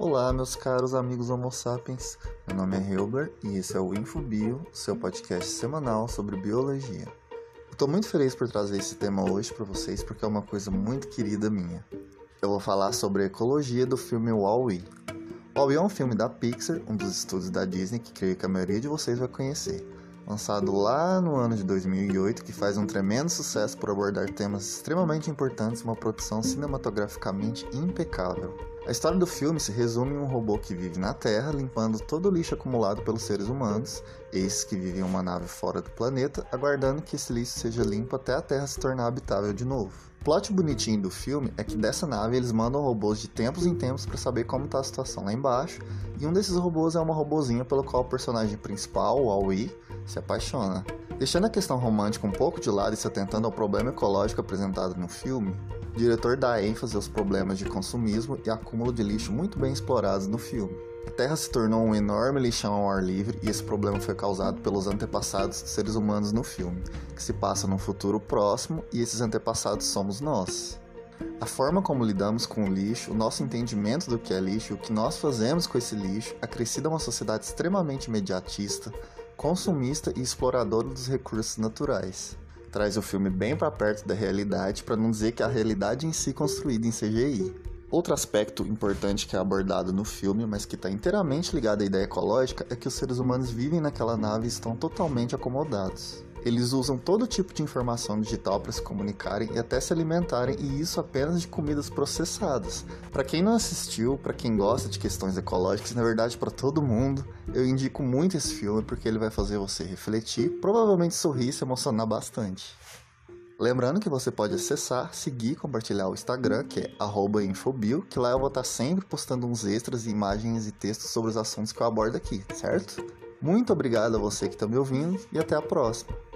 Olá, meus caros amigos Homo sapiens. Meu nome é Hilber e esse é o InfoBio, seu podcast semanal sobre biologia. Estou muito feliz por trazer esse tema hoje para vocês porque é uma coisa muito querida minha. Eu vou falar sobre a ecologia do filme Wall-E. Wall-E é um filme da Pixar, um dos estúdios da Disney que creio que a maioria de vocês vai conhecer lançado lá no ano de 2008, que faz um tremendo sucesso por abordar temas extremamente importantes e uma produção cinematograficamente impecável. A história do filme se resume em um robô que vive na Terra, limpando todo o lixo acumulado pelos seres humanos, esses que vivem em uma nave fora do planeta, aguardando que esse lixo seja limpo até a Terra se tornar habitável de novo. O plot bonitinho do filme é que dessa nave eles mandam robôs de tempos em tempos para saber como está a situação lá embaixo, e um desses robôs é uma robozinha pelo qual o personagem principal, o Aoi, se apaixona. Deixando a questão romântica um pouco de lado e se atentando ao problema ecológico apresentado no filme, o diretor dá ênfase aos problemas de consumismo e acúmulo de lixo muito bem explorados no filme. A Terra se tornou um enorme lixão ao ar livre e esse problema foi causado pelos antepassados dos seres humanos no filme, que se passa num futuro próximo e esses antepassados somos nós. A forma como lidamos com o lixo, o nosso entendimento do que é lixo e o que nós fazemos com esse lixo acrescida uma sociedade extremamente imediatista, consumista e exploradora dos recursos naturais. Traz o filme bem para perto da realidade, para não dizer que a realidade em si construída em CGI. Outro aspecto importante que é abordado no filme, mas que está inteiramente ligado à ideia ecológica, é que os seres humanos vivem naquela nave e estão totalmente acomodados. Eles usam todo tipo de informação digital para se comunicarem e até se alimentarem, e isso apenas de comidas processadas. Para quem não assistiu, para quem gosta de questões ecológicas, na verdade para todo mundo, eu indico muito esse filme porque ele vai fazer você refletir, provavelmente sorrir e se emocionar bastante. Lembrando que você pode acessar, seguir compartilhar o Instagram, que é infobio, que lá eu vou estar sempre postando uns extras, imagens e textos sobre os assuntos que eu abordo aqui, certo? Muito obrigado a você que está me ouvindo e até a próxima.